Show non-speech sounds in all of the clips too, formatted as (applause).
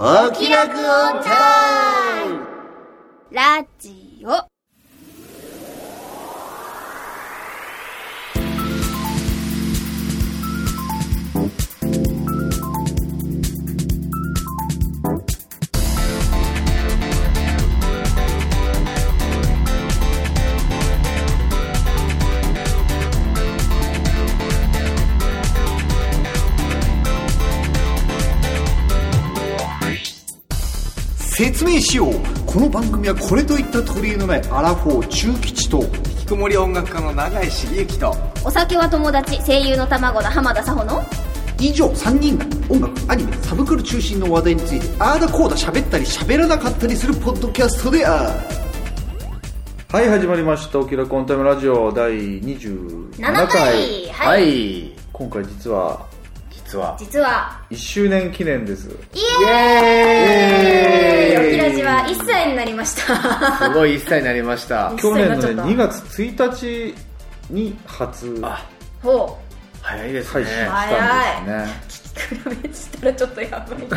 お気楽オンタイムラジオ。説明しようこの番組はこれといった取り柄のないアラフォー中吉と引きこもり音楽家の永井茂之とお酒は友達、声優の卵の浜田さほの。以上3人が音楽アニメサブクル中心の話題についてあーだこーだ喋ったり喋らなかったりするポッドキャストであるはい始まりました「おきらコンタイムラジオ」第27 7回回。ははい。い今回実は実は。実は、1周年記念です。イエーイ。イエーイ。おきらじは1歳になりました。すごい一歳になりました。(laughs) 去年のね一歳になっ2月1日に初。あ。ほ早いですね。配信したんですね。う。比べしたらちょっとやばい。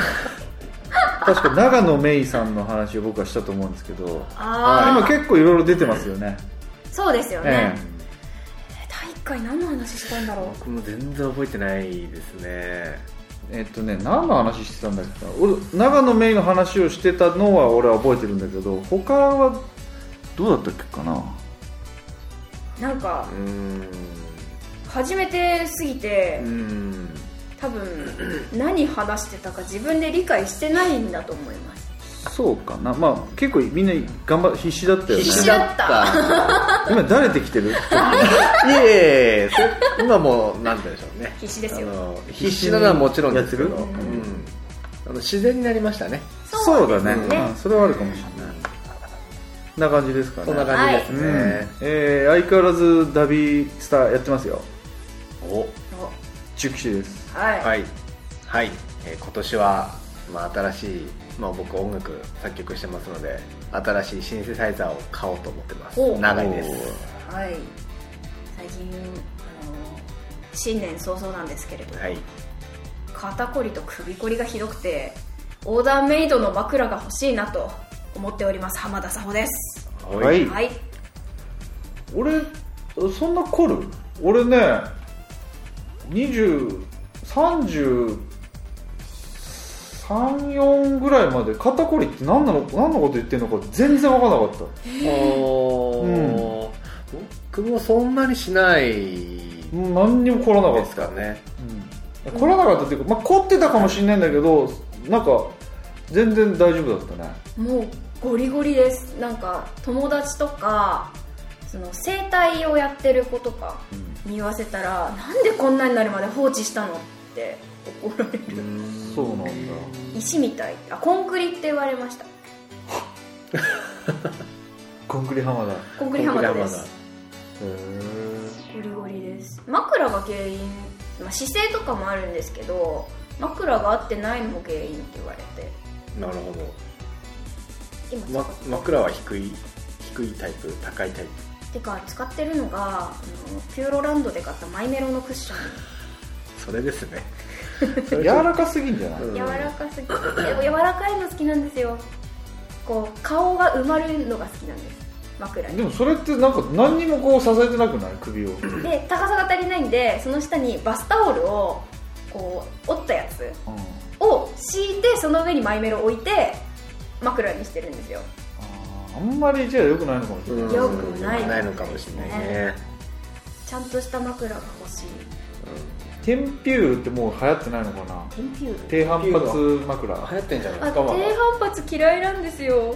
(laughs) 確か長野芽衣さんの話を僕はしたと思うんですけどあ今結構いろいろ出てますよね。そうですよえね。第1回何の話したんだろう？僕も全然覚えてないですね。ええっとね何の話してたんだっけな？俺長野芽衣の話をしてたのは俺は覚えてるんだけど他はどうだったっけかな？なんかう、ーん。初めてすぎてうー、ん。多分、何話してたか自分で理解してないんだと思います。そうかな。まあ結構みんな頑張必死だったよね。必死だった。(laughs) 今誰で来てる？(laughs) いえいえそ今もうなんでしょうね。必死ですよ。必死なのはもちろんですけど。やってる？うん。あの自然になりましたね。そうだね。ねうん。それはあるかもしれない。こんな感じですかね。そんな感じですうんね、えー相変わらずダビースターやってますよ。お。中吉です。はい。はい、はい。えー今年は、まあ、新しい、まあ、僕音楽作曲してますので新しいシンセサイザーを買おうと思ってますお長いですはい。最近、あの、新年早々なんですけれど、はい肩こりと首こりがひどくて、オーダーメイドの枕が欲しいなと思っております。浜田さほです。はいはい。俺そんな凝る？俺ね2034ぐらいまで肩こりって何なの何のこと言ってんのか全然分からなかった。おー僕もそんなにしないうん。何にも凝らなかでった。すかね。うん。凝らなかったっていうか、まあ、凝ってたかもしれないんだけどなんか全然大丈夫だったね。もうゴリゴリです。なんか、友達とか、その整体をやってる子とかに言わせたら、なんでこんなになるまで放置したのって怒られる。そうなんだ。石みたい。あコンクリって言われました。(laughs) コンクリ浜田。へコンクリ浜田です。えゴリゴリです。枕が原因、まあ、姿勢とかもあるんですけど枕が合ってないのも原因って言われて。なるほ今ど、ま、枕は低い低いタイプ？高いタイてか使ってるのがあのピューロランドで買ったマイメロのクッション。プそれですね。(laughs) 柔らかすぎんじゃない、うん柔らかすぎてでも柔らかいの好きなんですよ。こう顔が埋まるのが好きなんです。枕に。でもそれってなんか何にもこう支えてなくない？首を。で高さが足りないんでその下にバスタオルをこう折ったやつを敷いてその上にマイメロを置いて枕にしてるんですよ。あんまりじゃあ良くないのかもしれない、うんよくないないのかもしれないね。ちゃんとした枕が欲しいテンピュールってもう流行ってないのかな？テンピュール低反発枕。流行ってんじゃない？であすかまだ低反発嫌いなんですよ。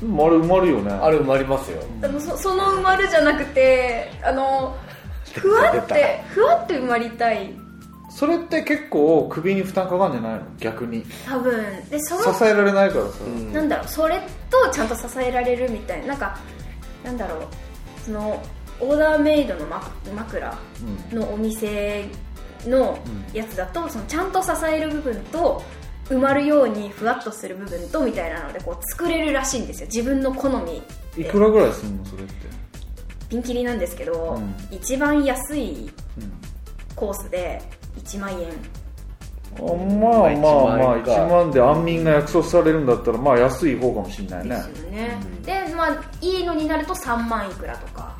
でもあれ埋まるよね。あれ埋まりますよ。あのそその埋まるじゃなくてあのふわってふわって埋まりたい。それって結構首に負担かかるんじゃないの？逆に。多分。でその支えられないからさ、うん。なんだろうそれとちゃんと支えられるみたいな。なんかなんだろう。そのオーダーメイドのま枕うん。のお店のやつだとそのちゃんと支える部分と埋まるようにふわっとする部分とみたいなのでこう作れるらしいんですよ。自分の好みで。いくらぐらいすんのそれって？ピンキリなんですけど、うん。一番安いうん。コースで1万円。あまあまあまあ1万で安眠が約束されるんだったらまあ安い方かもしれないね。ですよね、でまあいいのになると3万いくらとか。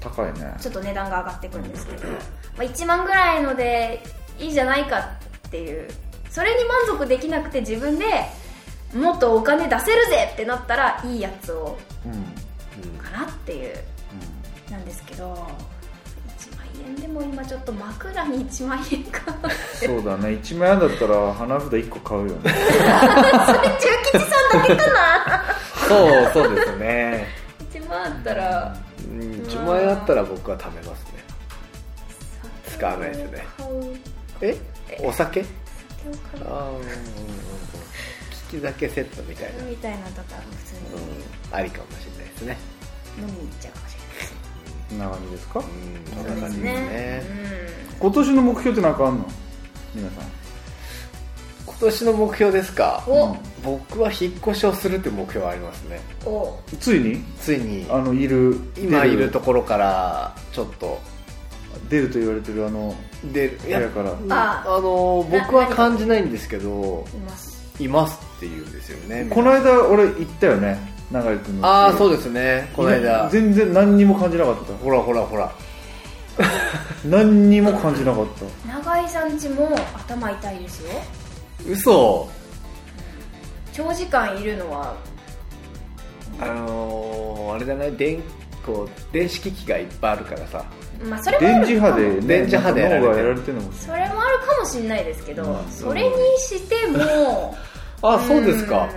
高いね。ちょっと値段が上がってくるんですけど、まあ、1万ぐらいのでいいじゃないかっていう。それに満足できなくて自分でもっとお金出せるぜってなったらいいやつをうん。かなっていう。なんですけど1万円でも今ちょっと枕に1万円か。そうだね。1万円だったら花札1個買うよね。(laughs) それ中吉さんだけかな。そうそうですね。1万あったらうん。1万円あったら僕は食べますね使わないですね。え？お酒？酒を買う。ああ利き酒セットみたいな、みたいなのとか普通に。うん、ありかもしれないですね。飲みに行っちゃうかもしれない。長見ですか？うんそんな感じですね。今年の目標って何かあんの？皆さん。今年の目標ですか？僕は引っ越しをするっていう目標はありますね。お。ついに？ついに。あのいる今出いるところからちょっと出ると言われてるあの出る。部屋から。ああの僕は感じないんですけどいます。いますって言うんですよね。この間俺行ったよね永井君の。ああそうでですね。この間。全然何にも感じなかった。ほらほらほら。(laughs) 何にも感じなかった。永井さんちも頭痛いですよ。嘘。長時間いるのは。あのー、あれじゃない電こう電子機器がいっぱいあるからさまあそれもあ電る磁波で、ね、電磁波で脳がやられてるのも。それもあるかもしれないですけど、うんそれにしてもあそうですか。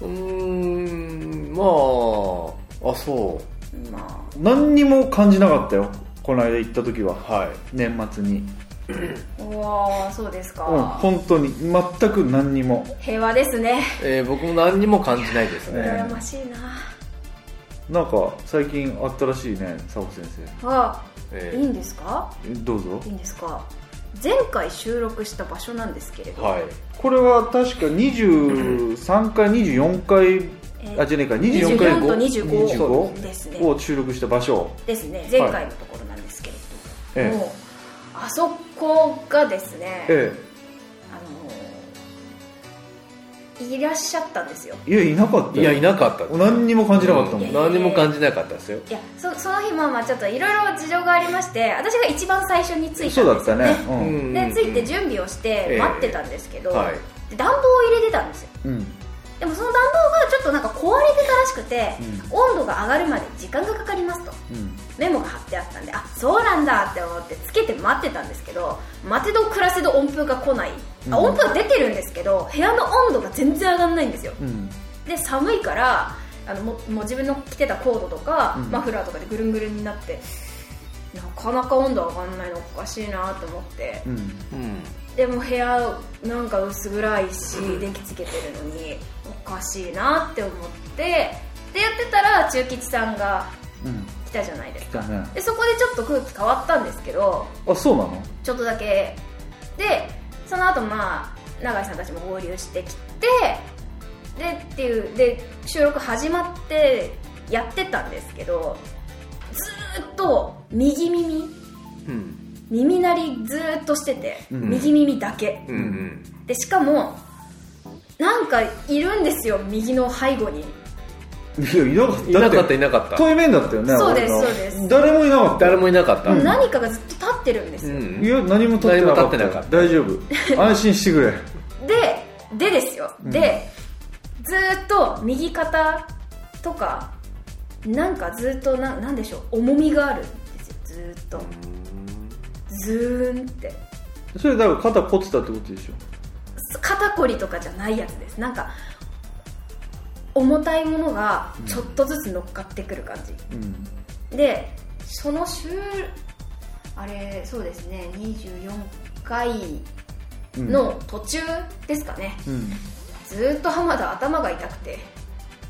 うん。まああそんまあ。何にも感じなかったよ。この間行った時は。うはい。年末に。うわーそうですか、うん本当に。全く何にも。平和ですね。えー僕も何にも感じないですね、羨ましいななんか最近あったらしいね佐保先あえいいんですか？生どうぞ。いいんですか？前回収録した場所なんですけれど、ーはい。これは確か23回24回えーあじゃねえか24回24と25 25ですね。を収録した場所。ですね。前回のところなんですけれど、えもうあそこがですね、えあのいらっしゃったんですよ。えいやいなかったよ。いやいなかった何にも感じなかったもん、うん。何にも感じなかったですよ。いやそその日まあまあちょっといろいろ事情がありまして私が一番最初に着いたんですそうよだったね。うん。で着いて準備をして待ってたんですけど、はい。で暖房を入れてたんですよ。うんでもその暖房がちょっとなんか壊れてたらしくて、温度が上がるまで時間がかかりますと。うん。メモが貼ってあったんであそうなんだって思ってつけて待ってたんですけど待てど暮らせど温風が来ない、あ温風は出てるんですけど部屋の温度が全然上がらないんですよ。うん。で寒いからあのももう自分の着てたコードとか、うん。マフラーとかでぐるんぐるんになってなかなか温度上がんないのおかしいなと思って。うん。うんでも部屋なんか薄暗いし電気つけてるのにおかしいなって思ってでやってたら中吉さんがうん。来たじゃないですか。来たね。でそこでちょっと空気変わったんですけどあそうなの？ちょっとだけ。でその後まあ永井さんたちも合流してきてでっていうで収録始まってやってたんですけどずーっと右耳うん耳鳴りずーっとしてて、うん。右耳だけ。うんうん。でしかもなんかいるんですよ右の背後に。いやいなかった。いなかったていなかった。対面だったよねそうですそうです。誰もいなかった。誰もいなかった。うん。何かがずっと立ってるんですよ、うん。いや何も立ってなかった何も立ってなかった。大丈夫。安心してくれ。ででですよ、でずーっと右肩とかなんかずーっとななんでしょう重みがあるんですよ。ずーっとズーンって。それだから肩凝ってたってことでしょ？肩こりとかじゃないやつです。なんか重たいものがちょっとずつ乗っかってくる感じ、うん。でその週あれそうですね24回うん。の途中ですかね、うん。ずーっと浜田頭が痛くて。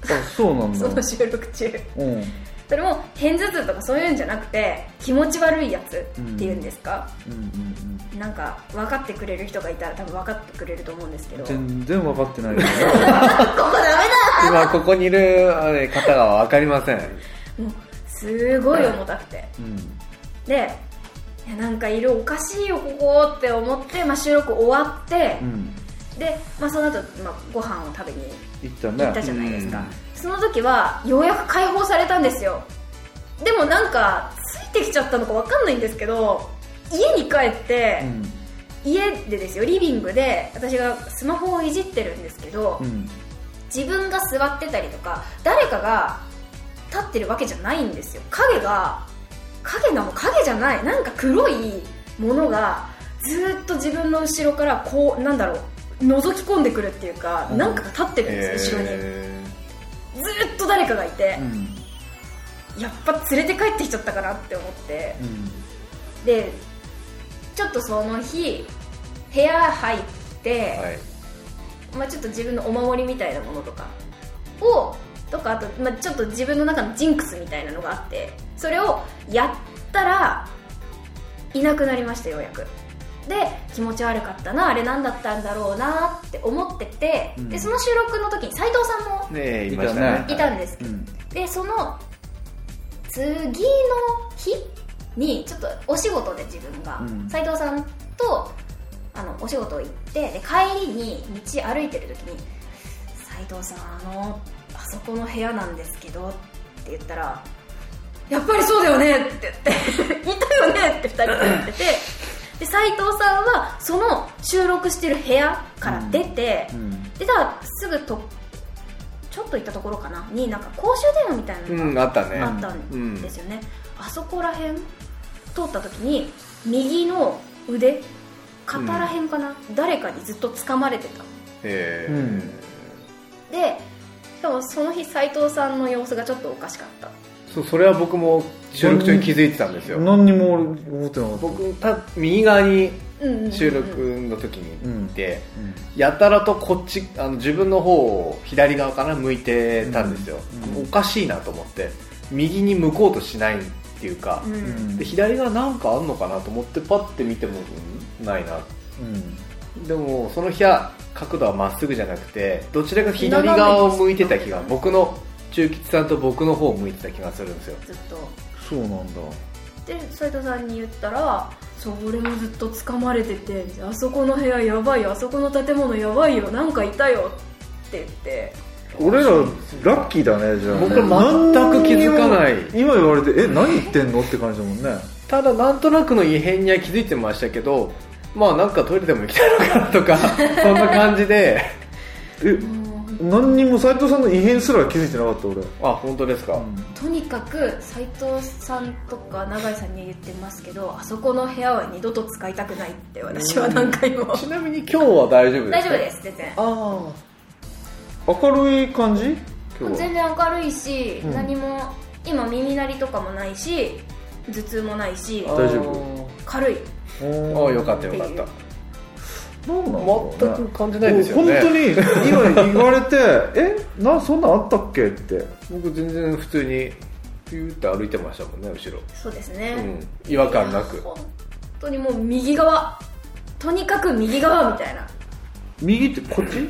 あそうなんだ。(laughs) その収録中。うんそれも片頭痛とかそういうんじゃなくて気持ち悪いやつっていうんですか、うんうんなんか分かってくれる人がいたら多分分かってくれると思うんですけど。うん全然分かってないよね。(laughs) ここダメだ！今ここにいる方が分かりません。もうすごい重たくて。うん。でいやなんか色おかしいよここって思って、まあ、収録終わってう、ん。で、まあ、その後、まあご飯を食べに行ったね。行ったじゃないですか、うんその時はようやく解放されたんですよ。でもなんかついてきちゃったのかわかんないんですけど家に帰って、うん。家でですよリビングで私がスマホをいじってるんですけど、うん。自分が座ってたりとか誰かが立ってるわけじゃないんですよ。影が影なの影じゃない。なんか黒いものがずーっと自分の後ろからこうなんだろう覗き込んでくるっていうか、うん。なんかが立ってるんですよ後ろに。へずーっと誰かがいてう、ん。やっぱ連れて帰ってきちゃったかなって思って。うん。でちょっとその日部屋入って、ーはい。まあ、ちょっと自分のお守りみたいなものとかをとかあと、まあ、ちょっと自分の中のジンクスみたいなのがあってそれをやったらいなくなりましたようやくで気持ち悪かったなあれ何だったんだろうなって思ってて、うん。でその収録の時に斉藤さんもねえいましたね。いたんです。うん。でその次の日にちょっとお仕事で自分がうん。斉、藤さんとあのお仕事行ってで帰りに道歩いてる時に「斉藤さんあのあそこの部屋なんですけど」って言ったら「やっぱりそうだよね」って言って「(laughs) いたよね」って2人で言っててで斉藤さんはその収録してる部屋から出て、うん。でたらすぐとちょっと行ったところかな？になんか公衆電話みたいなのがうんあったね。あったんですよね、あそこら辺通った時に右の腕肩ら辺かな、誰かにずっと掴まれてた。へうん。でしかもその日斉藤さんの様子がちょっとおかしかったそそれは僕も収録中に気づいてたんですよ。何にも俺覚えてなかった。僕た右側に収録の時にいて、うん。やたらとこっちあの自分の方を左側から向いてたんですよ、うん。おかしいなと思って右に向こうとしないっていうかで左側なんかあんのかなと思ってパッて見てもうんないな。うん。でもその日は角度はまっすぐじゃなくてどちらか左側を向いてた気が僕の中吉さんと僕の方を向いてた気がするんですよ。ずっと。そうなんだ。で斉藤さんに言ったら「そう俺もずっと掴まれててあそこの部屋やばいよあそこの建物やばいよなんかいたよ」って言って。俺らラッキーだねじゃあね。僕全く気づかない。今言われてえ何言ってんの？って感じだもんね。ただなんとなくの異変には気づいてましたけどまあなんかトイレでも行きたいのかなとかそんな感じで。え何にも斉藤さんの異変すら気づいてなかった俺。あ本当ですか、とにかく斉藤さんとか永井さんには言ってますけどあそこの部屋は二度と使いたくないって私は何回も。ちなみに今日は大丈夫ですか大丈夫です全然。あ明るい感じ？今日は。全然明るいし、うん。何も今耳鳴りとかもないし頭痛もないしあ大丈夫。軽い。おあー。あよかったよかった全く感じないですよね。本当に今言われて (laughs) えなそんなんあったっけって。僕全然普通にピューって歩いてましたもんね後ろ。そうですね、うん。違和感なく。本当にもう右側。とにかく右側みたいな。右ってこっち？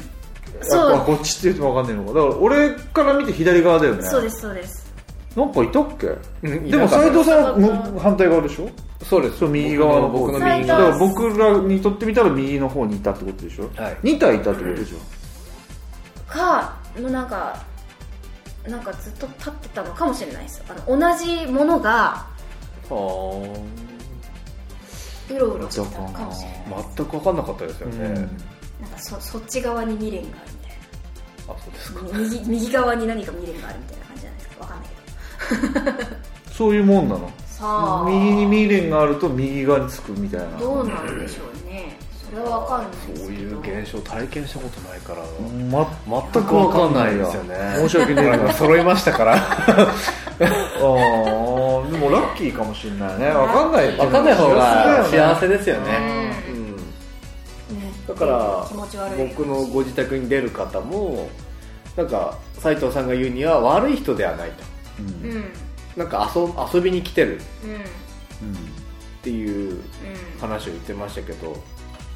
そう。あこっちって言っても分かんないのか。だから俺から見て左側だよね。そうですそうですなんかいたっけ？うんでもいなかった。斉藤さん反対側でしょ？そうです。そう右側の方僕の右側。だから僕らにとってみたら右の方にいたってことでしょ？はい。2体いたってことでしょ？かもうなんかなんかずっと立ってたのかもしれないですあの同じものがあ。ーうろうろしてたのかもしれない全く分かんなかったですよね、なんかそそっち側に未練があるみたいあそうですか。な右右側に何か未練があるみたいな (laughs) そういうもんなの？さあ。右に未練があると右側につくみたいな。どうなんでしょうね。それはわかんないですけど。そういう現象体験したことないから。ま全く分かんないですよね。申し訳ない。か揃いましたから。(laughs) あーでもラッキーかもしれないね。分かんない分かんない方が幸せせですよね、うん。だから気持ち悪い。僕のご自宅に出る方もなんか斉藤さんが言うには悪い人ではないとうん。なんか遊遊びに来てる。っうん。ていううん。話を言ってましたけど。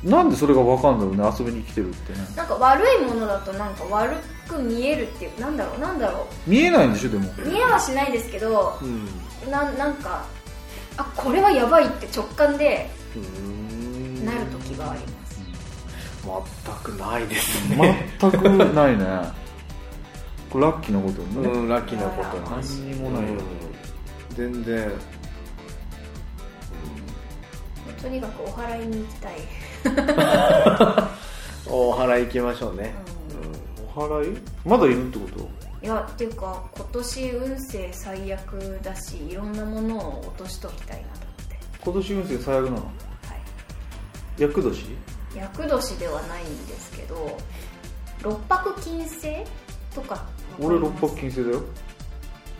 なんでそれが分かんだろうね遊びに来てるってね。なんか悪いものだとなんか悪く見えるっていう。なんだろうなんだろ見えないんでしょでも。う見えはしないですけどうん。ななんかあこれはやばいって直感でうーん。なる時があります。全くないですね。全くないねこれラッキーなことね、うんラッキーなこと何にもないようん。全然。とにかくお祓いに行きたい、(laughs) お祓い行きましょうね、お祓い？まだいるってこと？いやっていうか今年運勢最悪だしいろんなものを落としときたいなと思って。今年運勢最悪なの？はい。厄年？厄年ではないんですけど六白金星？とか。わか俺六ります白金星だよ。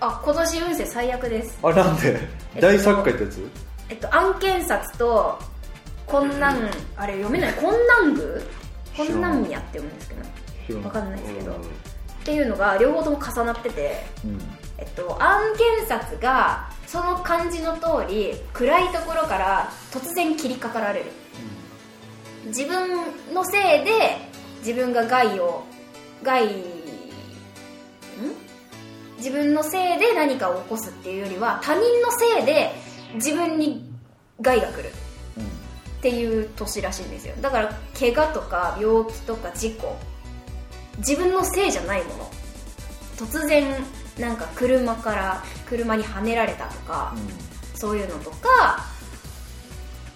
あ今年運勢最悪です。あなんで？えっと大作家ってやつ？えっと案件札と困難あれ読めない？困難宮知らない困難宮って読むんですけど。知らないわかんないですけど、うん。っていうのが両方とも重なっててうん。えっと、案件札がその漢字の通り暗いところから突然切りかかられる。自分のせいで自分が害を害ん自分のせいで何かを起こすっていうよりは他人のせいで自分に害が来るっていう年らしいんですよ。だから怪我とか病気とか事故自分のせいじゃないもの。突然なんか車から車にはねられたとか、そういうのとか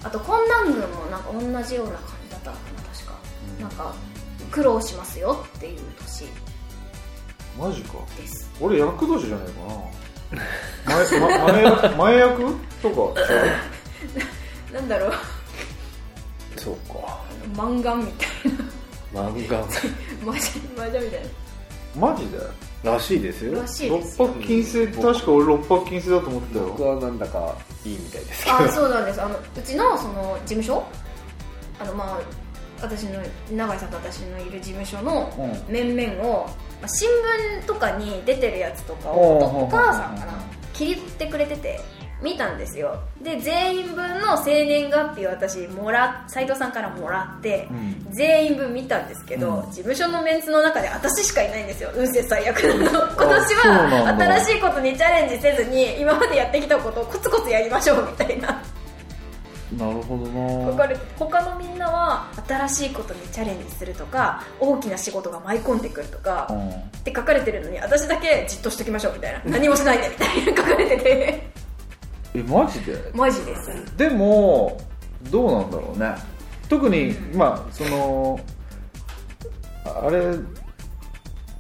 あと困難軍もなんか同じような感じだったのかな確か、なんか苦労しますよっていう年マジか。です。俺厄年じゃないかな。前,、ま、前役？(laughs) 前役？とか。(laughs) なんだろう。そうか。漫画みたい漫画。な (laughs) マジマジみたいマジで？らしいですよ。ならしい六ですよ。白金星確か俺六白金星だと思った僕よはなんだかいいみたいですけど。あそうなんです。あのうちのその事務所？あのまあ私の永井さんと私のいる事務所のうん。面々を、まあ、新聞とかに出てるやつとかをお母さんかなうん切り取ってくれてて見たんですよ。で全員分の生年月日を私もら斉藤さんからもらって、うん。全員分見たんですけど、うん。事務所のメンツの中で私しかいないんですよ。運勢最悪なの。今年は新しいことにチャレンジせずに今までやってきたことをコツコツやりましょうみたいななるほどな。書かれて他のみんなは新しいことにチャレンジするとか大きな仕事が舞い込んでくるとか、うん。って書かれてるのに私だけじっとしときましょうみたいな。何もしないでみたいな書かれてて。(laughs) えマジで？マジです。でもどうなんだろうね。特にまあそのあれ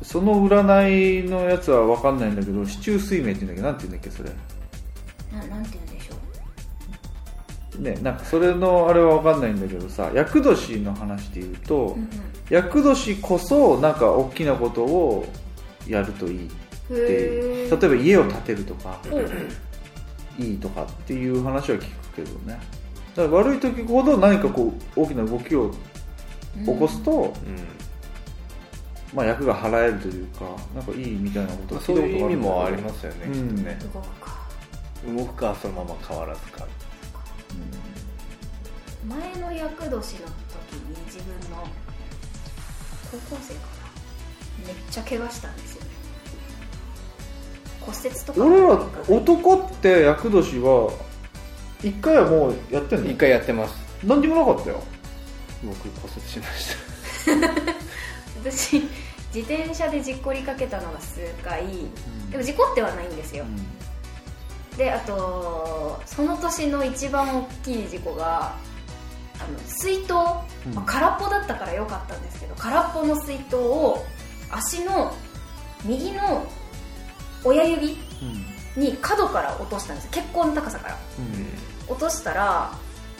その占いのやつは分かんないんだけど四柱推命って言うんだけ？どなんて言うんだっけそれ？ななんて言うんねなんかそれのあれは分かんないんだけどさ厄年の話で言うと、うん厄年こそなんか大きなことをやるといいって例えば家を建てるとかうんいいとかっていう話は聞くけどね。だから悪い時ほど何かこう大きな動きを起こすと、うん。まあ、役が払えるというかなんかいいみたいなことまあそういう意味もありす、ますよね、うんきっとね。動くか。動くかそのまま変わらずか前の厄年の時に自分の高校生かな。めっちゃ怪我したんですよね。骨折とか俺ら男って厄年は一回はもうやってんの？一回やってます。何にもなかったよ。僕骨折しました。(laughs) 私自転車で事故りかけたのが数回、でも事故ってはないんですよ、であとその年の一番大きい事故があの水筒、うん。まあ空っぽだったから良かったんですけど空っぽの水筒を足の右の親指に角から落としたんです。結構な高さから。落としたら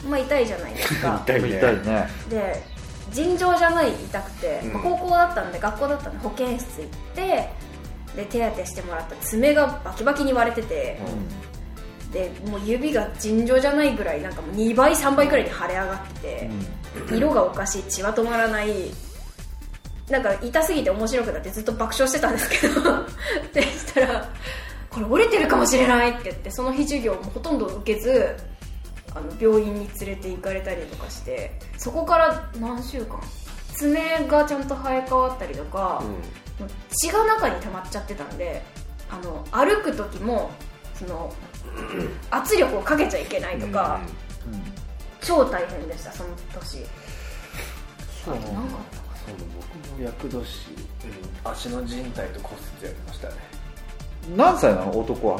まあ痛いじゃないですか。(laughs) 痛痛いね。で尋常じゃない痛くて、うん。まあ高校だったんで学校だったんで保健室行ってで手当てしてもらった爪がバキバキに割れてて、でもう指が尋常じゃないぐらいなんかもう2倍3倍ぐらいに腫れ上がってて、色がおかしい血は止まらない。なんか痛すぎて面白くなってずっと爆笑してたんですけど (laughs) でしたら「これ折れてるかもしれない」って言ってその日授業もほとんど受けずあの病院に連れて行かれたりとかしてそこから何週間爪がちゃんと生え変わったりとか、血が中に溜まっちゃってたんであの歩く時もその圧力をかけちゃいけないとか、うん。超大変でしたその年。そう。なんかそう僕も厄年、うん、足の靭帯と骨折やりましたね。何歳なの？男は？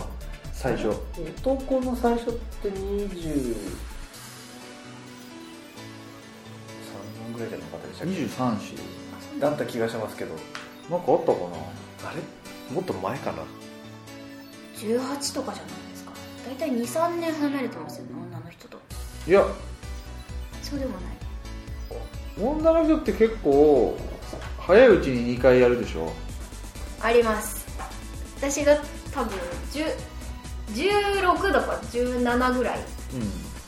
最初。男の最初って23ぐらいじゃなかったでしたっ23歳。けだった気がしますけど。なんかあったかあれ？もっと前かな？18とかじゃない？大体23年離れてますよね女の人と。ないや。そうでもない。女の人って結構早いうちに2回やるでしょ？あります。私が多分10 16だか17ぐらいうん。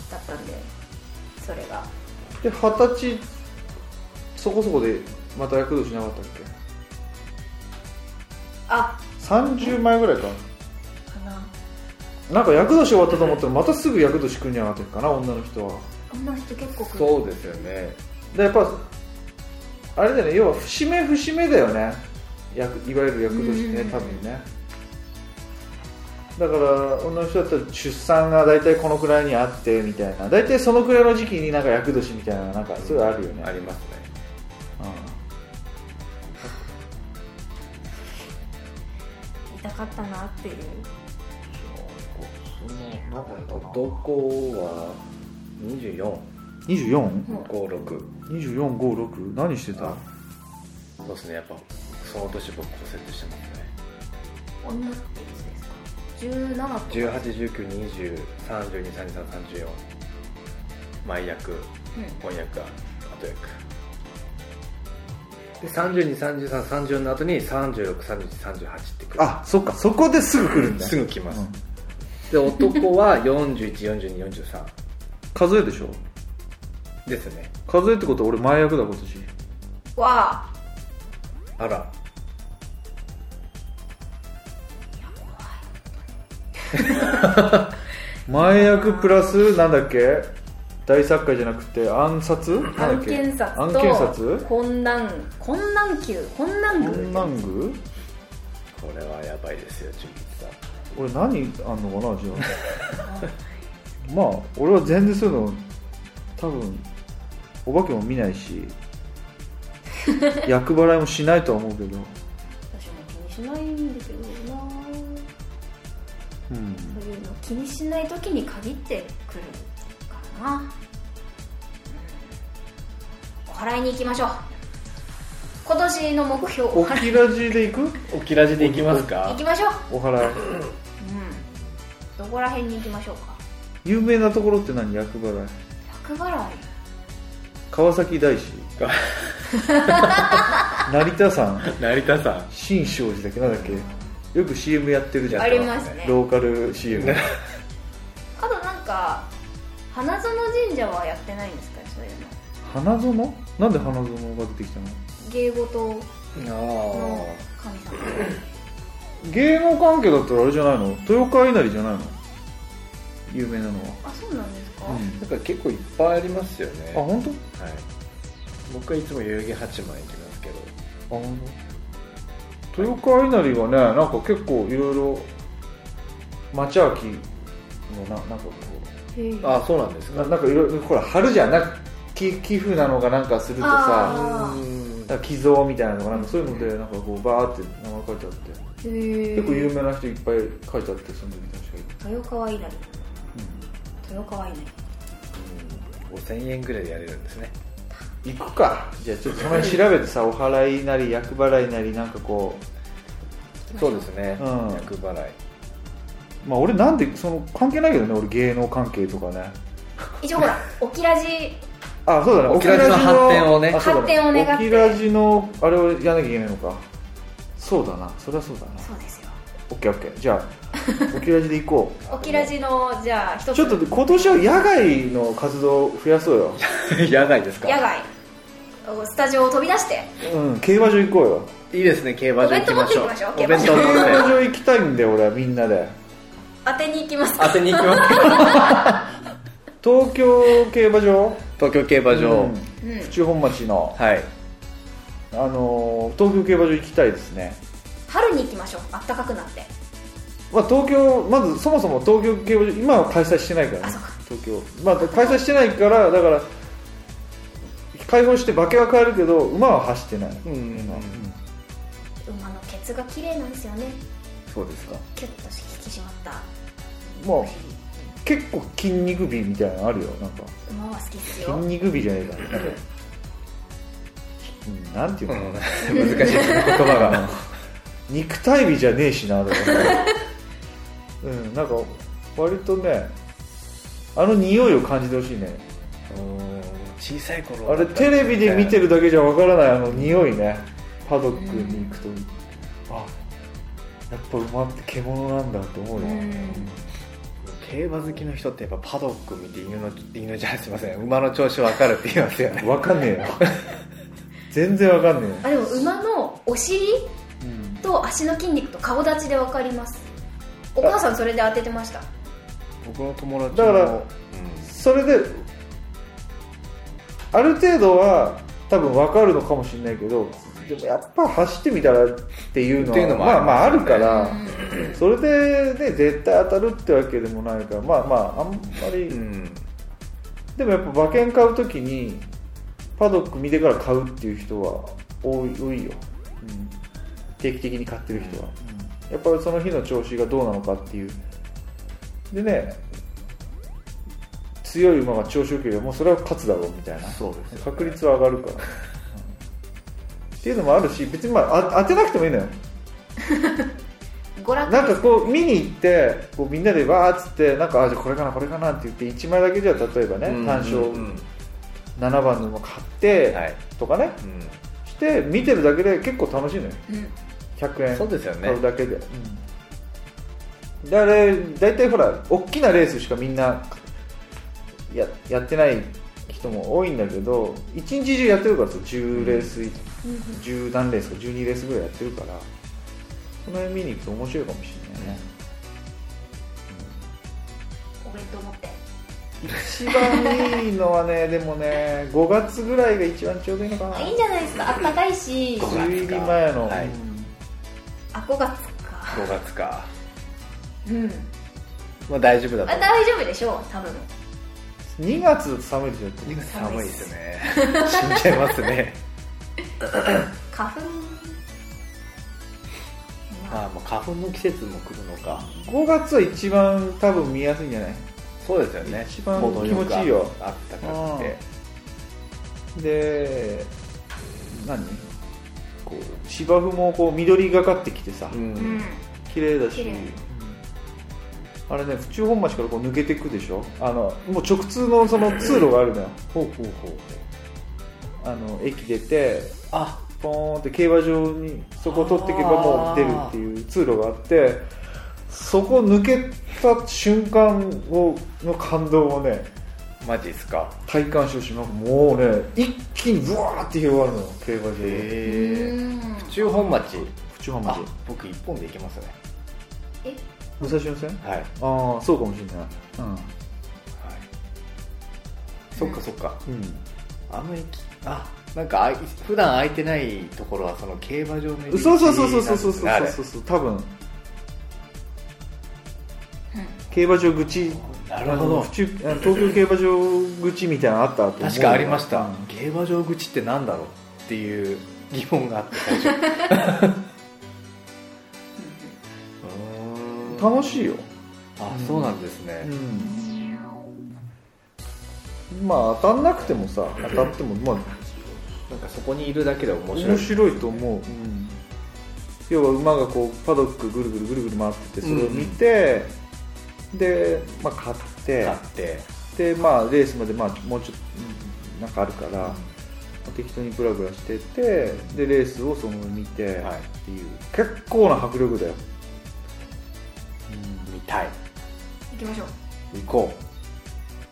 だったんでそれが。で二十歳そこそこでまた厄年なかったっけ？あ。30前ぐらいかなんか厄年終わったと思ったらまたすぐ厄年来るんじゃなかっかな女の人は。女の人結構来る。そうですよね。でやっぱあれだよね要は節目節目だよね。厄いわゆる厄年ねうん。多分ね。だから女の人だったら出産が大体このくらいにあってみたいな。大体そのくらいの時期になんか厄年みたいななんかそういうのあるよね、ありますね。痛かったなっていう男は2456 24?2456 何してた？そうですねやっぱその年僕骨折してますね。女っていつですか？17とか。181920323334前役うん。翻訳後役。で323334の後に363138ってくる。あそっかそこですぐ来るんだ。すぐ来ます、うんで男は414243数えでしょ？ですね。数えってことは俺前役だ今年。わあ。あら。(laughs) 前役プラスなんだっけ？大作家じゃなくて暗殺？なんだ案っけ？件札と案件札困難困難級困難困宮難具これはやばいですよ純吉さん俺何あんのかなじゃあまあ俺は全然そういうの多分お化けも見ないし (laughs) 厄払いもしないとは思うけど。私も気にしないんだけどな。うん。そういうの気にしない時に限ってくるからな、うん。お祓いに行きましょう。今年の目標おきらじで行く？おきらじでいきます行かきましょう。お祓い。う (laughs) んどこら辺に行きましょうか？有名なところって何？厄払い。厄払い？川崎大師。(laughs) 成田山。成田さん新勝寺だっけ？なんだっけ？よく CM やってるじゃん。ありますね。ローカル CM (laughs) あとなんか花園神社はやってないんですか？ねそういうの。花園？なんで花園が出てきたの？芸事あの神様芸能関係だったらあれじゃないの？豊川稲荷じゃないの？有名なのは。あそうなんですか、うん。なんか結構いっぱいありますよね。あ本当？はい。僕はいつも代々木八幡行きますけど。あ本当？豊川稲荷はねなんか結構いろいろ町秋のななんかこへえ。あそうなんですか。うななんかいろいろほら春じゃんなんか寄寄付なのかなんかするとさあうんなんか寄贈みたいなのがなんかそういうのでなんかこうバーって名前書いてあって。へえ結構有名な人いっぱい書いてあってその時確かに、豊川稲荷。豊川稲荷。5000円ぐらいでやれるんですね。行くか。じゃあちょっとその辺調べてさお祓いなり厄払いなりなんかこそうですね。うん。厄払い。うまあ俺なんでその関係ないけどね俺芸能関係とかね。一応ほらおきらじあそうだね。おきらじの発展をね。あそうだ。発展を願って。おきらじのあれをやらなきゃいけないのか。そうだな。それはそうだな。そうですよ。オッケーオッケー。じゃあおきらじで行こおきらじのじゃあ一つ。うちょっと今年は野外の活動を増やそうよ。(laughs) 野外ですか？野外。スタジオを飛び出して。うん競馬場行こうよ。いいですね競馬場行きましょう。お弁当持って行きましょう。お弁当競馬場。行きたいんだよ俺はみんなで。当てに行きます。当てに行きます (laughs) 東京競馬場？東京競馬場、うん。うん。府中本町の、はい。あのー東京競馬場行きたいですね。春に行きましょう。あったかくなって。まあ、東京まずそもそも東京競馬場今は開催してないからね。あそうか。東京。まあ開催してないからだから開放して馬券は買えるけど馬は走ってない、うんうん今馬のケツが綺麗なんですよね。そうですか。キュッと引き締まった。まあ結構筋肉美みたいなのあるよなんか。馬は好きっす筋よ肉美じゃないか。ななんかうんなんていうの、難しいですね言葉が。肉体美じゃねえしなとかね (laughs) うんなんか割とねあの匂いを感じてほしいね。小さい頃あれテレビで見てるだけじゃわからないあの匂いね。パドックに行くと、あやっぱ馬って獣なんだと思うよ、うん競馬好きの人ってやっぱパドック見て犬の犬じゃすいません。馬の調子分かるって言いますよね。わかんねえよ全然わかんねあでも馬のお尻と足の筋肉と顔立ちで分かります。お母さんそれで当ててました。僕の友達もだからうん。それである程度は多分分かるのかもしれないけどでもやっぱ走ってみたらっていうのっていうのまあまああるから、それで、ね、絶対当たるってわけでもないからまあまああんまり、うん。でもやっぱ馬券買うときにパドック見てから買うっていう人は多い多いよ、うん、定期的に買ってる人は、やっぱりその日の調子がどうなのかっていう。でね強い馬が調子よければもうそれは勝つだろうみたいな。そうですよね。確率は上がるから、うんっていうのもあるし別にまああ当てなくてもいいのよ。(laughs) なんかこう見に行ってこうみんなでわーっつってなんかあじゃあこれかなこれかなって言って1枚だけじゃ例えばね、単勝うんうん。7番の馬買って、はい。とかね。うして見てるだけで結構楽しいのよ。うん。100円。そうですよね。買うだけで、であれ大体ほら大きなレースしかみんなややってない人も多いんだけど一日中やってるからさ10レース、10何レースか12レースぐらいやってるからその辺見に行くと面白いかもしれないね、お弁当持って。一番いいのはね (laughs) でもね5月ぐらいが一番ちょうどいいのかな。あいいんじゃないですか。あったかいし。5梅雨入り前の、はい。うんあ5月か。5月か。うん。まあ大丈夫だとあ大丈夫でしょう多分。2月寒いでしょって2月寒いですね。死んじゃいますね花粉。ああもう花粉の季節も来るのか。5月は一番多分見やすいんじゃない？そうですよね。一番気持ちいいよ。あったかくて。で何？こう芝生もこう緑がかってきてさ、うん。うん綺麗。だしあれね府中本町からこう抜けていくでしょ？あのもう直通のその通路があるのよ。ほうほうほうあの駅出てあ。ポーンって競馬場にそこを取っていけばもう出るっていう通路があってそこ抜けた瞬間をの感動をねマジっすか？体感してほしいなんかもうね一気にブワーって広がるのよ競馬場うへ府中本町。府中本町。あ僕一本で行けますね。え？武蔵野線はい、ああそうかもしれない。はい、そっかそっか。うん、あの駅あなんかあい普段空いてないところはその競馬場の入り口そうそうそうそうそうそうそうなんですねそうそう多分競馬場口あれなるほど府中あの東京競馬場口みたいなのあったと思う確かありました、うん競馬場口ってなんだろうっていう疑問があって最初うーん楽しいよ、あそうなんですね、うん、まあ当たんなくてもさ当たってもまあなんかそこにいるだけで面白い。面白いと思う、うん。要は馬がこうパドックぐるぐるぐるぐる回っててそれを見て、で、まあ、買ってあって。でまあレースまでまあもうちょっとうんなんかあるから、まあ適当にブラブラしててでレースをそのまま見てっていう、はい結構な迫力だよ。見たい。行きましょう。行こ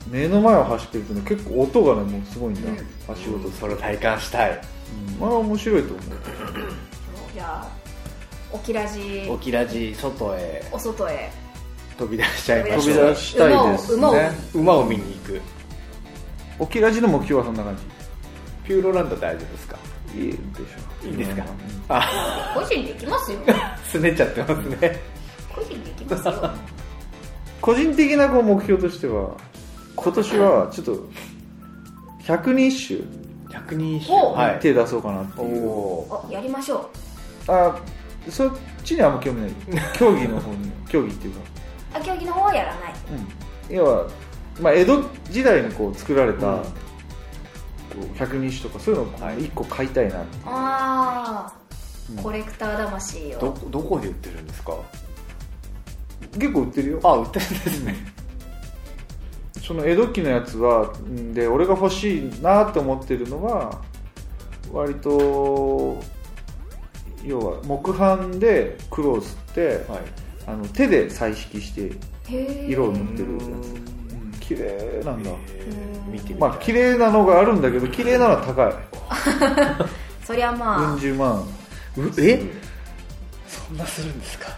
目の前を走ってるとね結構音がねもうすごいんだ、うん。足音うそれを体感したい。うん。まあ面白いと思う。じゃあオキラジ沖ラジ外へ。お外へ。飛び出しちゃいま飛びしょう出したいです馬をね馬を。見に行く。オキラジの目標はそんな感ピューロランド大丈夫ですか？じいいでしょいいですか？うん。あ個人で行きますよ。(laughs) すねちゃってますね。個人できますよ。(laughs) 個人的なこう目標としては今年はちょっと百人一首。百人一お首はい。手出そうかなっておいう、やりましょあそっちにはあんま興味ない。(laughs) 競技の方に。競技っていうか、うあ競技の方はやらない。うん、要は、まあ、江戸時代にこう作られた、うん。百人一首とかそういうのをはい。一個買いたいなって、あうん。あコレクター魂を。どどこで売ってるんですか？結構売ってるよ。あ売ってるんですねその江戸期のやつはんで俺が欲しいなって思ってるのは割と要は木版で黒を吸って、はい。あの手で彩色してへえ色を塗ってるやつ。綺麗なんだ。まあ綺麗なのがあるんだけど綺麗なのは高い。(laughs) そりゃまあ。うん十万。うえ？そんなするんですか？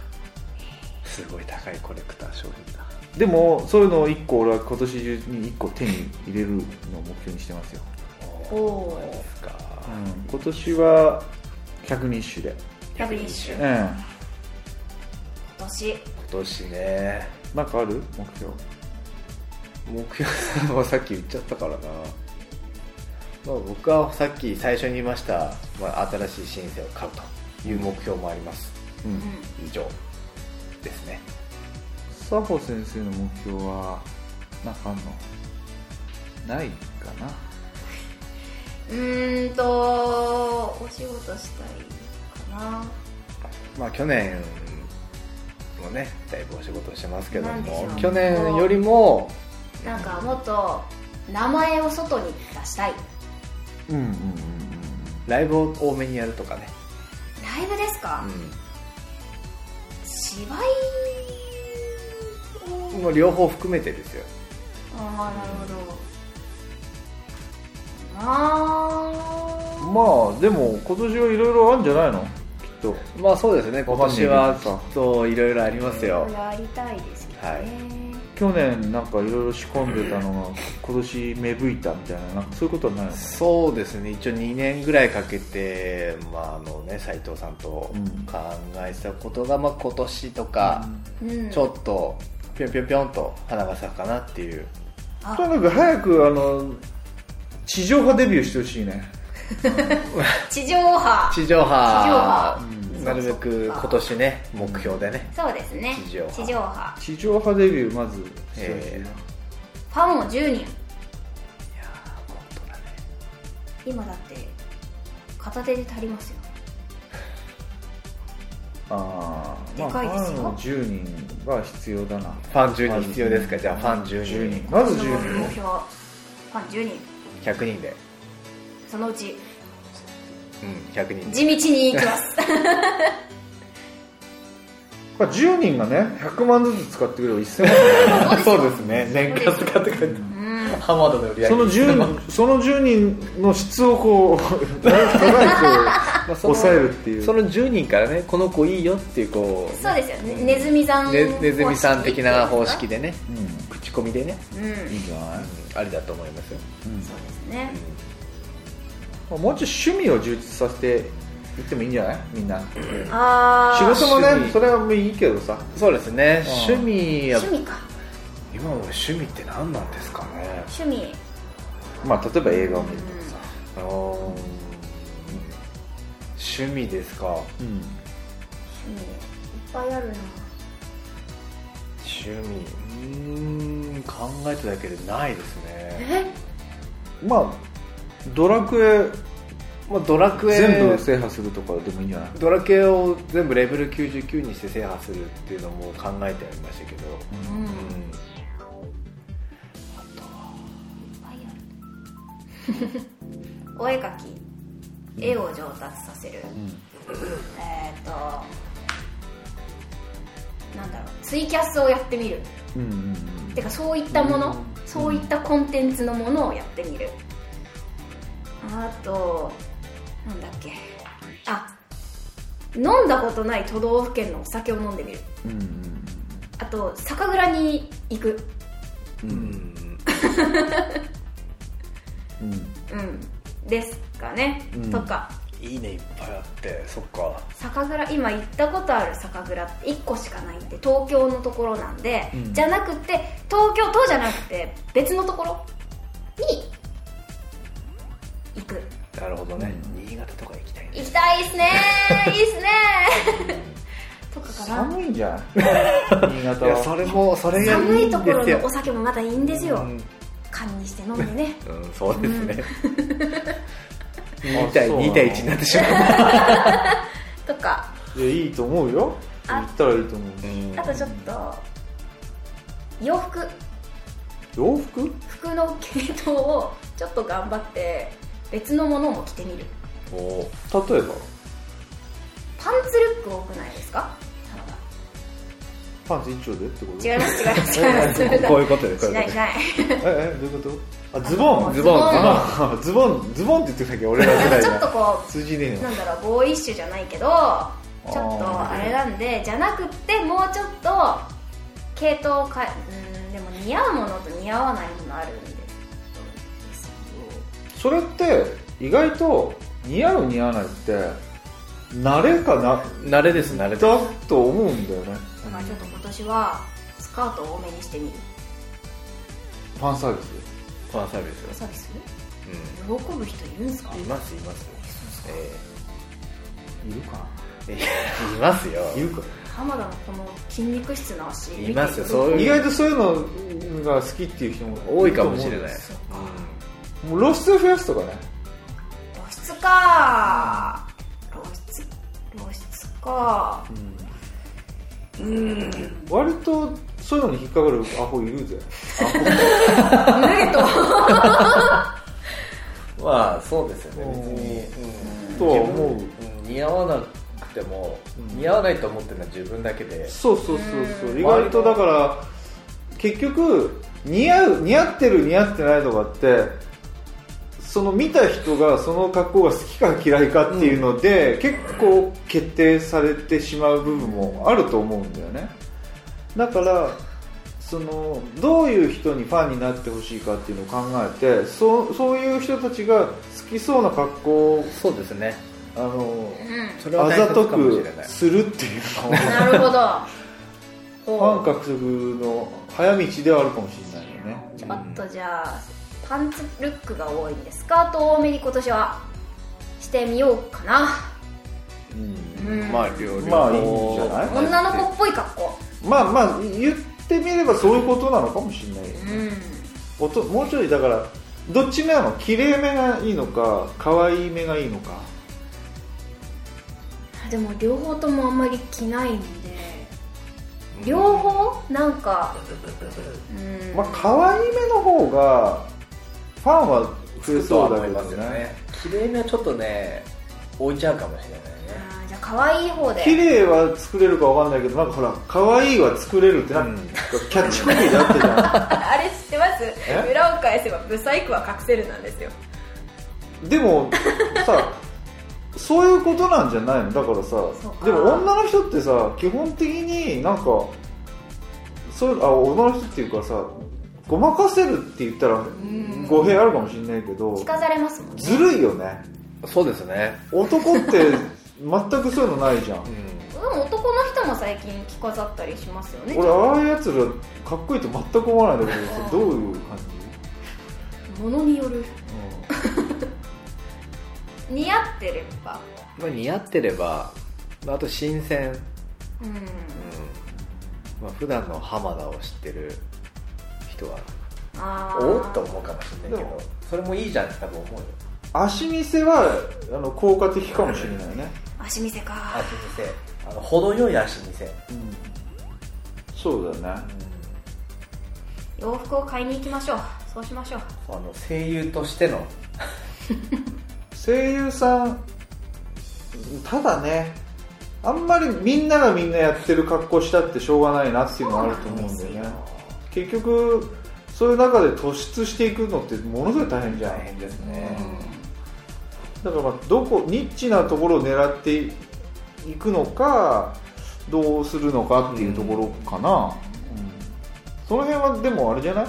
すごい高いコレクター商品。だでもそういうのを1個俺は今年中に1個手に入れるのを目標にしてますよ、おおーですか。うん、今年は百人一首で。百人一首。うん。今年。今年ね。なんかある？目標。目標？(laughs) はさっき言っちゃったからな、まあ、僕はさっき最初に言いました、まあ、新しいシンセを買うという目標もあります。うん。以上ですね佐保先生の目標はなんかあんのないかな？うーんとお仕事したいかな。まあ去年もねだいぶお仕事してますけども去年よりもなんかもっと名前を外に出したい。うんうんうんライブを多めにやるとかね、ライブですか、芝居をうん、もう両方含めてですよ。ああなるほど。あうん。まあでも今年はいろいろあるんじゃないの？きっと。まあそうですね。今年はきっといろいろありますよ。やりたいですけどね、はい。去年なんかいろいろ仕込んでたのが今年芽吹いたみたいななんかそういうことはないの？そうですね。一応2年ぐらいかけて、まああのね、斉藤さんとうん。考えてたことが、まあ、今年とか、うん。ちょっとぴょんぴょんぴょんと花が咲くかなっていう。あ。とにかく早くあの地上波デビューしてほしいね。(laughs) 地上波。地上波。地上波。なるべく今年ね目標でね、そうですね。地上波。波。地上波デビューまずしてほしいえファンを10人。いやー本当だね。今だって片手で足りますよああまあでかいですよ。ファンの10人は必要だな。ファン10人必要ですか？じゃあファン10 10人。人。まずその10人目標ファン10人。100人で。そのうち。うん100人で。地道に行きます。(laughs) まあ10人がね100万ずつ使ってくれば1000万 (laughs) そうですね。年間使ってくれて。うん。浜田の売り上げ。その10人その10人の質をこう (laughs) 長いまあその抑えるっていう。その10人からねこの子いいよっていうこうそうですよね。ネズミさんねネズミさん的な方式ででねうん。口コミでね、うん。そういいんじゃない、ありだと思いますよ、ですね。まあもうちょい趣味を充実させていってもいいんじゃない？みんな。ああ仕事もねそれはもういいけどさ。そうですね。うん。趣味や趣味か。今の趣味って何なんですかね？趣味。まあ例えば映画を見るうー。ん趣味ですか？うん。趣味。いっぱいあるな趣味うーん考えただけでないですね。え？まあドラクエまあ、ドラクエ全部制覇するとかでもいいんじゃない？ドラクエを全部レベル99にして制覇するっていうのも考えてありましたけど、うん。いっうん。ぱいある (laughs) お絵描き絵を上達させる、えっ、となんだろうツイキャスをやってみる。うんうんうん。てかそういったもの、そういったコンテンツのものをやってみる。あとなんだっけ。あ飲んだことない都道府県のお酒を飲んでみる。うんうんあと酒蔵に行く。うん。うん。うん。ですかね、うん。とか。いいねいっぱいあってそっか。酒蔵今行ったことある酒蔵って1個しかないんで東京のところなんで、うん。じゃなくて東京都じゃなくて別のところに行く。なるほどね、新潟とか行きたいね。行きたいですね。(laughs) いいですね。とかかな。寒いんじゃない (laughs) 新潟は。いやそれもそれがい寒いいんですよ。ところのお酒もまたいいんですよ、うん。缶にして飲んでね。うん、そうですね。あ2対そうなの？2対1になってしまう。(laughs) とか。いやいいと思うよ。あ行ったらいいと思う。あとちょっと洋服。洋服？服の系統をちょっと頑張って別のものも着てみる。お例えば？パンツルック多くないですか？パンツ一丁でってこと？違います違います。違いますえこういうことでこういうことしないしない。ええどういうこと？あズボン。ズボン。あズボン。ズボンって言ってたっけ？俺ら世代ちょっとがこ通じねえなんだろうボーイッシュじゃないけどちょっとあれなんでじゃなくってもうちょっと系統を変えうんでも似合うものと似合わないものあるんでそれって意外と似合う似合わないって慣れかな？慣れです、慣れです。だと思うんだよねだからちょっと今年はスカートを多めにしてみる。ファンサービス？ファンサービス。サービス？う喜ぶ人いるんですか？ん。います、います。えいるかえいますよ。ないるか？浜田のこの筋肉質な足いますよ。そういう。意外とそういうのが好きっていう人も多いかもしれない。そうかもう露出増やすとかね。露出か。露出露出か割とそういうのに引っかかるアホいるぜ。脱げとうんまあ、そうですよね、別に。うんとは思う。自分ん似合わなくても、似合わないと思ってるのは自分だけで。そうそうそうそう。意外とだから結局似合う似合ってる似合ってないとかってその見た人がその格好が好きか嫌いかっていうので、結構決定されてしまう部分もあると思うんだよねだからそのどういう人にファンになってほしいかっていうのを考えてそうそういう人たちが好きそうな格好をそうですね。あのうそれはあざとく。するっていうのをんなるほど (laughs) ファン獲得の早道ではあるかもしれないよねちょっとじゃあパンツルックが多いんでスカート多めに今年は。してみようかな。うん。まあ、両方。まあいいんじゃない？女の子っぽい格好。まあまあ言ってみればそういうことなのかもしれないよ。うん。おともうちょいだからどっち目なの綺麗めがいいのか可愛いめがいいのか。でも両方ともあんまり着ないんで。両方？なんか。うんまあ可愛いめの方がファンは増えそうだけどね。ね。綺麗めはちょっとね、置いちゃうかもしれないね。じゃあ可愛い方で。綺麗は作れるかわかんないけどなんかほら可愛いは作れるってなん。かキャッチコピーであったじゃん。(laughs) あれ知ってます？え？裏を返せばブサイクは隠せるなんですよ。でもさそういうことなんじゃないの？だからさでも女の人ってさ基本的になんかそういうあ女の人っていうかさごまかせるって言ったら語弊あるかもしれないけど着飾れますもんね。ずるいよね。そうですね。男って全くそういうのないじゃん。でも男の人も最近着飾ったりしますよね。俺ああいうやつらかっこいいと全く思わないんだけどさどういう感ものによる。じ、似合ってれば。まあ、似合ってれば、まああと新鮮。うん。うん。まあ、普段の浜田を知ってる人は。あおおっと思うかもしれないけどそれもいいじゃんって多分思うよ。足見せはあの効果的かもしれないね、足見せか。足見せ。あの程よい足見せ、うん、そうだよね。洋服を買いに行きましょう。そうしましょう。あの声優としての。(laughs) 声優さんただねあんまりみんながみんなやってる格好したってしょうがないなっていうのはあると思うんだよね結局そういう中で突出していくのってものすごい大変じゃん大変ですね、だからまあどこニッチなところを狙っていくのかどうするのかっていうところかな、うん。その辺はでもあれじゃない？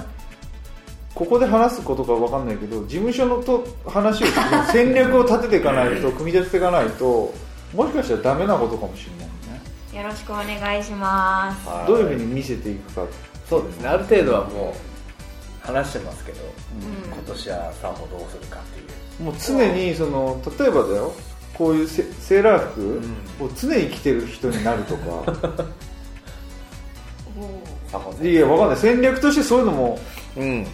ここで話すことかわかんないけど事務所のと話を戦略を立てていかないと (laughs) 組み立てていかないともしかしたらダメなことかもしれないね。よろしくお願いします。はい。どういうふうに見せていくかそうですね。ある程度はもう話してますけど、うん。今年はさもどうするかっていう。もう常にその例えばだよ。こういうセセーラー服を常に着てる人になるとか、(laughs) さもいやわかんない。戦略としてそういうのもうん。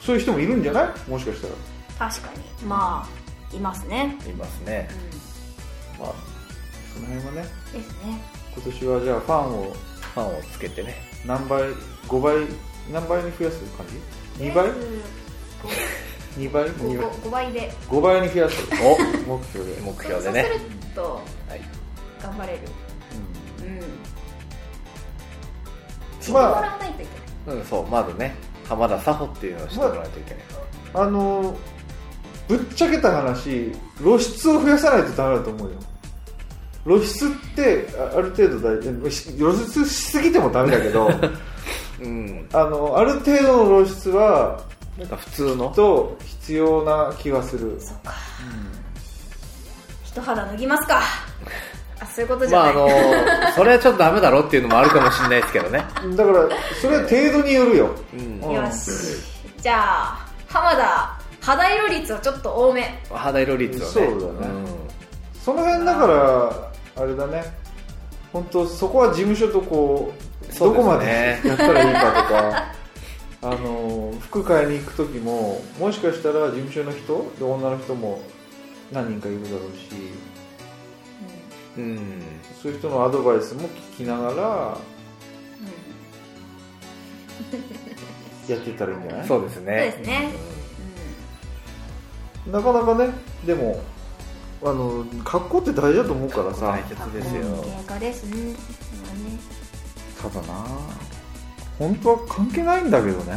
そういう人もいるんじゃない？もしかしたら。確かに。まあいますね。いますね。うまあその辺はね。んですね。今年はじゃあファンをファンをつけてね。何倍5倍何倍に増やす感じ？2倍？2倍？5, 5倍？で。5倍に増やす。お目標で、目標でね。そうするとはい。頑張れる。うん。知ってまあもらわないといけない。うんそうまずね浜田佐穂っていうのを知ってもらわないといけない、あのぶっちゃけた話露出を増やさないとダメだと思うよ露出ってあある程度大事し露出しすぎてもダメだけど (laughs) うん。あのある程度の露出はなんか普通の？と必要な気がする。そっか。一肌脱ぎますか。あそういうことじまあゃない、あのそれはちょっとダメだろっていうのもあるかもしれないですけどね。だからそれは程度によるよ。うん。うんよし。じゃあ浜田肌色率をちょっと多め。肌色率をね。そうだね。その辺だからあれだね。本当そこは事務所とこうね。どこまでやったらいいかとか。(laughs) あの服買いに行く時ももしかしたら事務所の人で女の人も何人かいるだろうし。うん、うんそういう人のアドバイスも聞きながらやってたらいいんじゃない？そうですね。そうですね。なかなかねでもあの格好って大事だと思うからさ。大切ですよ。喧嘩ですねまあねただな。本当は関係ないんだけどね。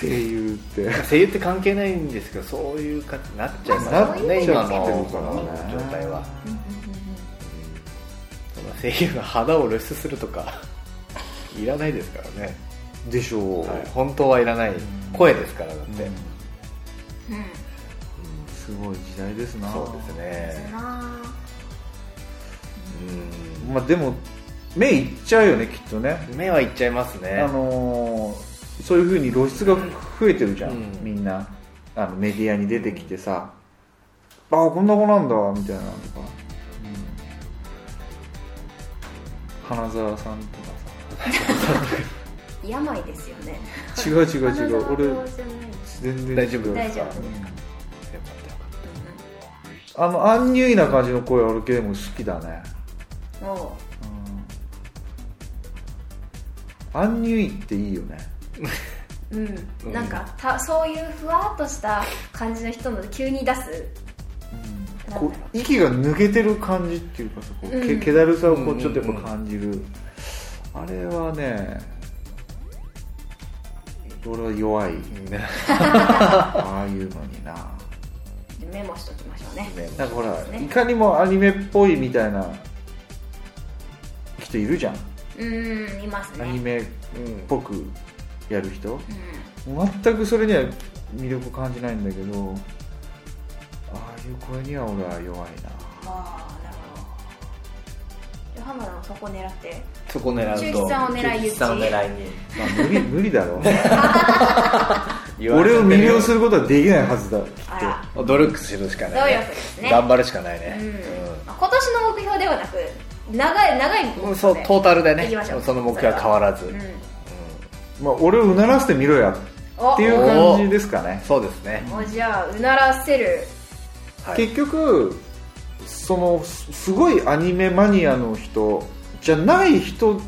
声優って。(laughs) 声優って関係ないんですけどそういう感じになっちゃいますね。今の状態は。うん。声優が肌を露出するとかいらないですからね、でしょう、はい、本当はいらない。声ですからだって、うん。うんすごい時代ですな。そうですうんねな。うん。まあでも目いっちゃうよねきっとね、目はいっちゃいますね。あのーそういうふうに露出が増えてるじゃん、うん。みんな。あのメディアに出てきてさ、ああこんな子なんだみたいなのとか、うん。花澤さんと (laughs) 病ですよね。かさ違う違う。違う俺全然大丈夫大丈夫よか？ったよかあのアンニュイな感じの声は俺でも好きだね、おう。うん、アンニュイっていいよね。(laughs) うん、なんかたそういうふわっとした感じの人の急に出す。なんだろこう息が抜けてる感じっていうかさこう、けうん。気だるさをこうちょっとやっぱ感じる、あれはね俺は弱い。ね (laughs) ああいうのにな。メモしときましょうね。なんかほら、ね。いかにもアニメっぽいみたいな人いるじゃん、うんいますね。アニメっうんぽくやる人。うん。全くそれには魅力感じないんだけどああいう声には俺は弱いな。ああなるほどじゃあ浜田のそこ狙って。そこ狙うと。中吉さんを狙い撃ち中吉さんを狙いに。まあ無理 (laughs) 無理だろう。俺を魅了することはできないはずだ。きっあら努力するしかない、努力ですね。頑張るしかないね、うん。まあ今年の目標ではなく長い長い目標うんそうトータルでね。いきましょう。その目標は変わらず、うん。と、まあ、俺をうならせてみろや。お。っていう感じですかね。そうですね、おじゃあうならせる。はい。結局そのすすごいアニメマニアの人じゃない人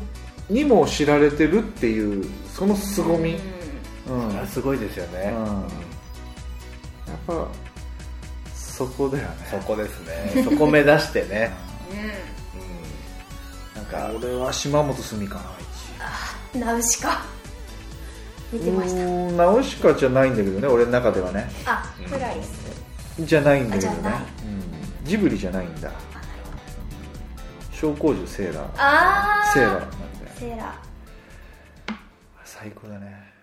にも知られてるっていうその凄み、うん。それはすごいですよね、うん。やっぱそこだよね。そこですね。そこ目指してね、うん、うん。うん、なんか俺は島本澄かなナウシカ。見てました。うーんナウシカじゃないんだけどね俺の中ではね。あプライス。じゃないんだけどね。あじゃない。うん、ジブリじゃないんだ。小公主セーラー。あー。セーラーなんだよ。セーラー。最高だね。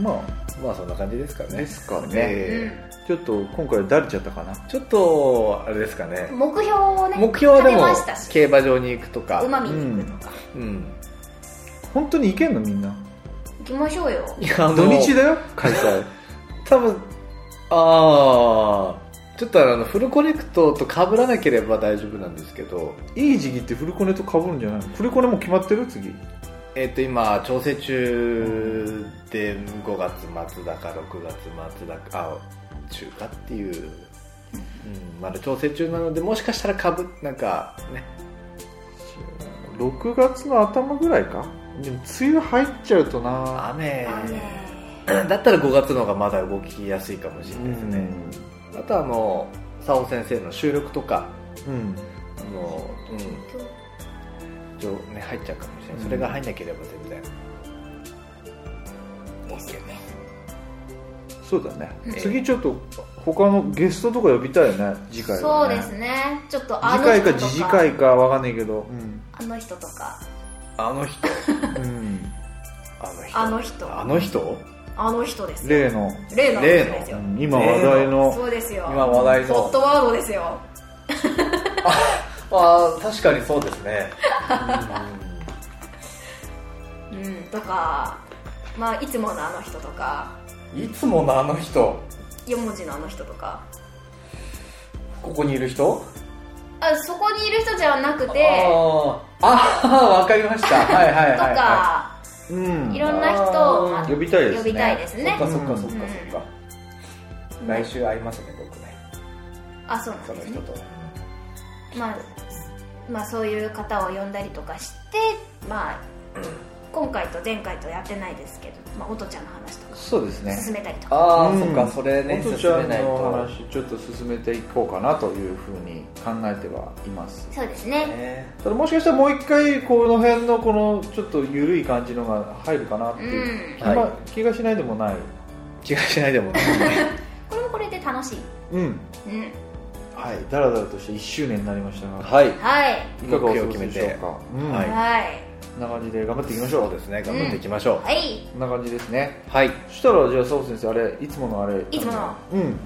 まあまあそんな感じですかね。ですかね、えー。ちょっと今回だれちゃったかな？ーちょっとあれですかね。目標をね目標はでも競馬場に行くとか。馬見に行くとか、うん。本当に行けんのみんな？行きましょうよ。いや土日だよ開催。(laughs) 多分ああちょっとあのフルコネクトと被らなければ大丈夫なんですけどいい時期ってフルコネと被るんじゃないの？フルコネもう決まってる？次。えっ、と今調整中で5月末だか6月末だかあ中かっていう、うん、まだ調整中なのでもしかしたらかぶなんかね。6月の頭ぐらいか？でも梅雨入っちゃうとな。雨。雨。だったら5月の方がまだ動きやすいかもしれないですね、あとはあの佐尾先生の収録とかうん。あの、うん。上ね、入っちゃうかもしれない、それが入んなければ全然。ですよねそうだね、ん。次ちょっと他のゲストとか呼びたいよね次回は、ね、そうですね。ちょっとあ次回か次次回かわかんないけど。あの人とか。あの人。うん、うん、あの人。あの人。あの人？あの人ですよ。例の、例のうん。今話題の。そうですよ。今話題の。ホットワードですよ。ああ確かにそうですね。(laughs) うん。とかまあいつものあの人とかいつものあの人。4文字のあの人とか。ここにいる人？あそこにいる人じゃなくて。あー。あーわかりました。はいはいはいとはかうん。いろんな人をまあ呼びたいですね。呼びたいですいね。そっかそっかそっかうん。そっか来週会いますね僕ね。あそうなんそのですね。人と。まあまあそういう方を呼んだりとかしてまあ今回と前回とやってないですけど、まあ、音ちゃんの話とかそうですね。進めたりとか。ああ、うん。そっかそれね音ちゃん進めないと。の話ちょっと進めていこうかなというふうに考えてはいます。そうですね。ね。ただもしかしたらもう一回この辺のこのちょっと緩い感じのが入るかなっていう。うん。気,、まはい。気がしないでもない。気がしないでもない。(laughs) これもこれで楽しい。うん。うん。はい。だらだらとして1周年になりましたが。はい。はい。いかがお過ごしでしょうか？うん、はい。はい。こんな感じで頑張っていきましょう。そうですね。頑張っていきましょう、はい。こんな感じですね。はい。そしたらじゃあ佐藤先生あれいつものあれいつものうん。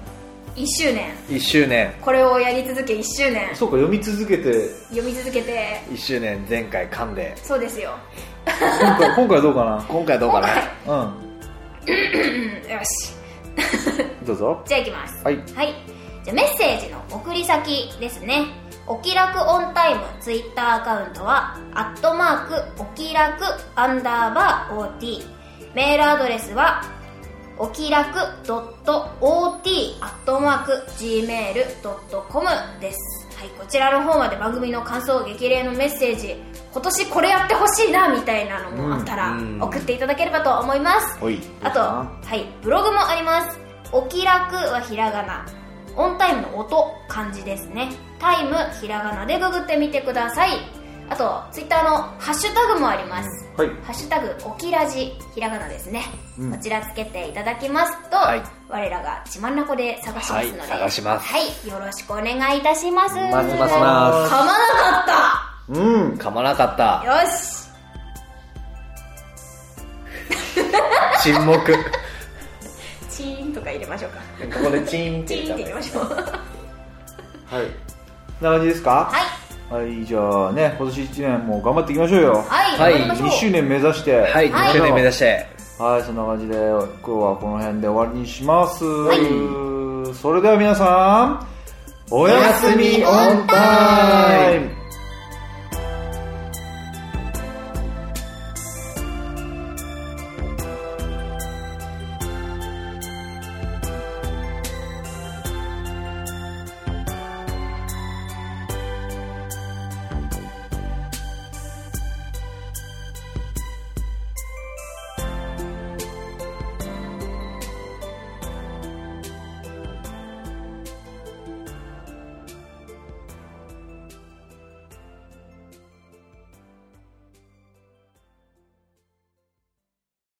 1周年。1周年。これをやり続け1周年。そうか読み続けて。読み続けて。1周年前回噛んで。そうですよ。今回 (laughs) 今回どうか今回どうかな？うん。(laughs) よし。うんどうぞ。(laughs) じゃあいきます。はい。はい。じゃあメッセージの送り先ですねお気楽オンタイムツイッターアカウントはアットマークお気楽アンダーバー OT メールアドレスはお気楽 .ot アットマーク gmail.com です。はいこちらの方まで番組の感想激励のメッセージ今年これやってほしいなみたいなのもあったらうん送っていただければと思います。おいあと、はい、ブログもあります。お気楽はひらがな。オンタイムの音、漢字ですね。タイム、ひらがなでググってみてください。あと、ツイッターのハッシュタグもあります。はいハッシュタグ、おきらじ、ひらがなですね。うんこちらつけていただきますと、はい我らがちまんなこで探しますので、はい探しますはい、よろしくお願いいたします。ますますます噛まなかうん噛まなかったったよし沈黙こチーンとか入れましょうか。(laughs) こでチーンってチーンって入れましょう。はい。こんな感じですか？はい。はいじゃあね今年1年も頑張っていきましょうよ。はい、はい。頑張りましょう。2周年目指して。はいはい。2周年目指して。はいそんな感じで今日はこの辺で終わりにします、それでは皆さんおやすみオンタイム